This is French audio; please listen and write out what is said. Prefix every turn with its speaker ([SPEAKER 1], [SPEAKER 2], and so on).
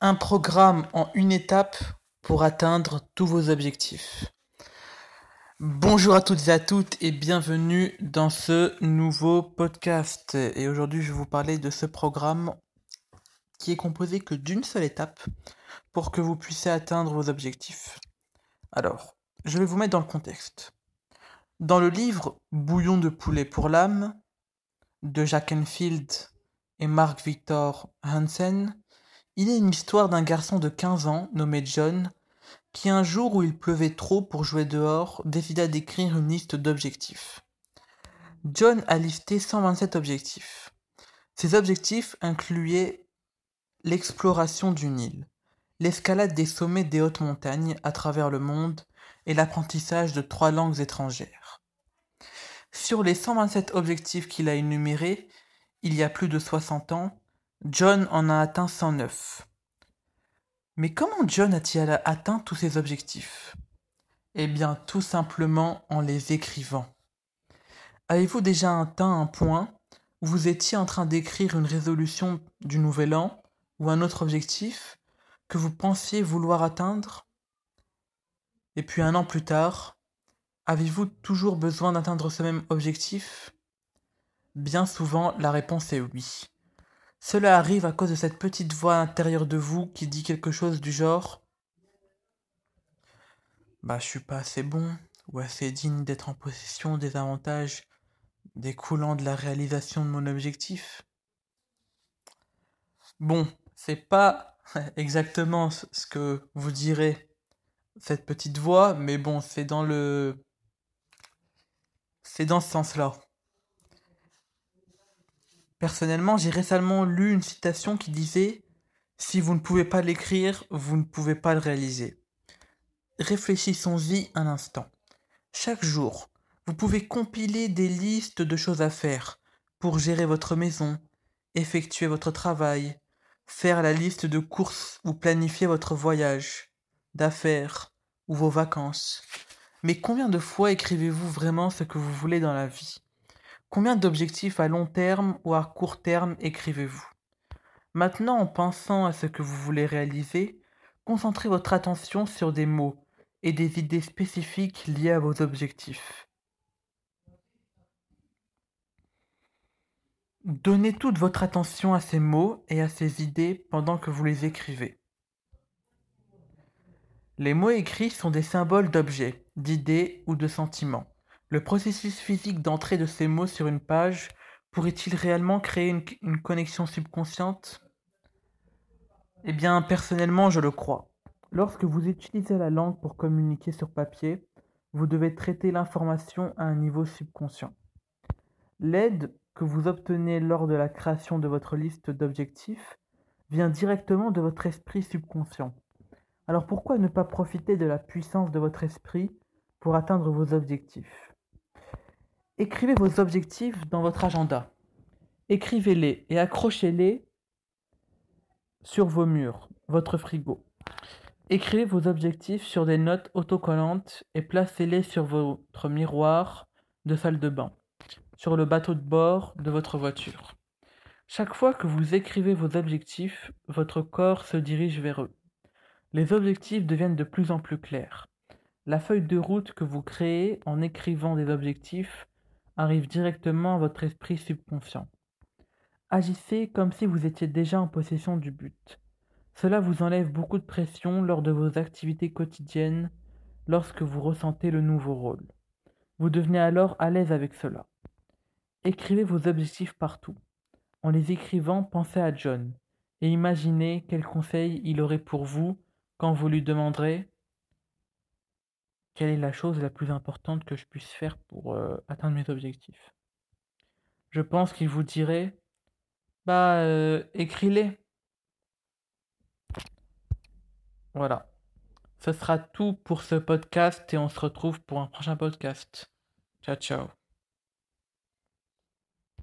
[SPEAKER 1] Un programme en une étape pour atteindre tous vos objectifs. Bonjour à toutes et à toutes et bienvenue dans ce nouveau podcast. Et aujourd'hui, je vais vous parler de ce programme qui est composé que d'une seule étape pour que vous puissiez atteindre vos objectifs. Alors, je vais vous mettre dans le contexte. Dans le livre Bouillon de poulet pour l'âme de Jack Enfield et Mark Victor Hansen, il est une histoire d'un garçon de 15 ans nommé John qui un jour où il pleuvait trop pour jouer dehors décida d'écrire une liste d'objectifs. John a listé 127 objectifs. Ces objectifs incluaient l'exploration d'une île, l'escalade des sommets des hautes montagnes à travers le monde et l'apprentissage de trois langues étrangères. Sur les 127 objectifs qu'il a énumérés, il y a plus de 60 ans, John en a atteint 109. Mais comment John a-t-il atteint tous ses objectifs? Eh bien, tout simplement en les écrivant. Avez-vous déjà atteint un point où vous étiez en train d'écrire une résolution du nouvel an ou un autre objectif que vous pensiez vouloir atteindre? Et puis un an plus tard, avez-vous toujours besoin d'atteindre ce même objectif? Bien souvent, la réponse est oui. Cela arrive à cause de cette petite voix intérieure de vous qui dit quelque chose du genre Bah, je suis pas assez bon ou assez digne d'être en possession des avantages découlant de la réalisation de mon objectif. Bon, c'est pas exactement ce que vous direz cette petite voix, mais bon, c'est dans le c'est dans ce sens-là. Personnellement, j'ai récemment lu une citation qui disait Si vous ne pouvez pas l'écrire, vous ne pouvez pas le réaliser. Réfléchissons-y un instant. Chaque jour, vous pouvez compiler des listes de choses à faire pour gérer votre maison, effectuer votre travail, faire la liste de courses ou planifier votre voyage, d'affaires ou vos vacances. Mais combien de fois écrivez-vous vraiment ce que vous voulez dans la vie? Combien d'objectifs à long terme ou à court terme écrivez-vous? Maintenant, en pensant à ce que vous voulez réaliser, concentrez votre attention sur des mots et des idées spécifiques liées à vos objectifs. Donnez toute votre attention à ces mots et à ces idées pendant que vous les écrivez. Les mots écrits sont des symboles d'objets, d'idées ou de sentiments. Le processus physique d'entrée de ces mots sur une page pourrait-il réellement créer une, connexion subconsciente? Eh bien, personnellement, je le crois. Lorsque vous utilisez la langue pour communiquer sur papier, vous devez traiter l'information à un niveau subconscient. L'aide que vous obtenez lors de la création de votre liste d'objectifs vient directement de votre esprit subconscient. Alors pourquoi ne pas profiter de la puissance de votre esprit pour atteindre vos objectifs? Écrivez vos objectifs dans votre agenda. Écrivez-les et accrochez-les sur vos murs, votre frigo. Écrivez vos objectifs sur des notes autocollantes et placez-les sur votre miroir de salle de bain, sur le bateau de bord de votre voiture. Chaque fois que vous écrivez vos objectifs, votre corps se dirige vers eux. Les objectifs deviennent de plus en plus clairs. La feuille de route que vous créez en écrivant des objectifs arrive directement à votre esprit subconscient. Agissez comme si vous étiez déjà en possession du but. Cela vous enlève beaucoup de pression lors de vos activités quotidiennes lorsque vous ressentez le nouveau rôle. Vous devenez alors à l'aise avec cela. Écrivez vos objectifs partout. En les écrivant, pensez à John et imaginez quels conseils il aurait pour vous quand vous lui demanderez quelle est la chose la plus importante que je puisse faire pour atteindre mes objectifs? Je pense qu'il vous dirait Bah, écris-les. Voilà. Ce sera tout pour ce podcast et on se retrouve pour un prochain podcast. Ciao, ciao.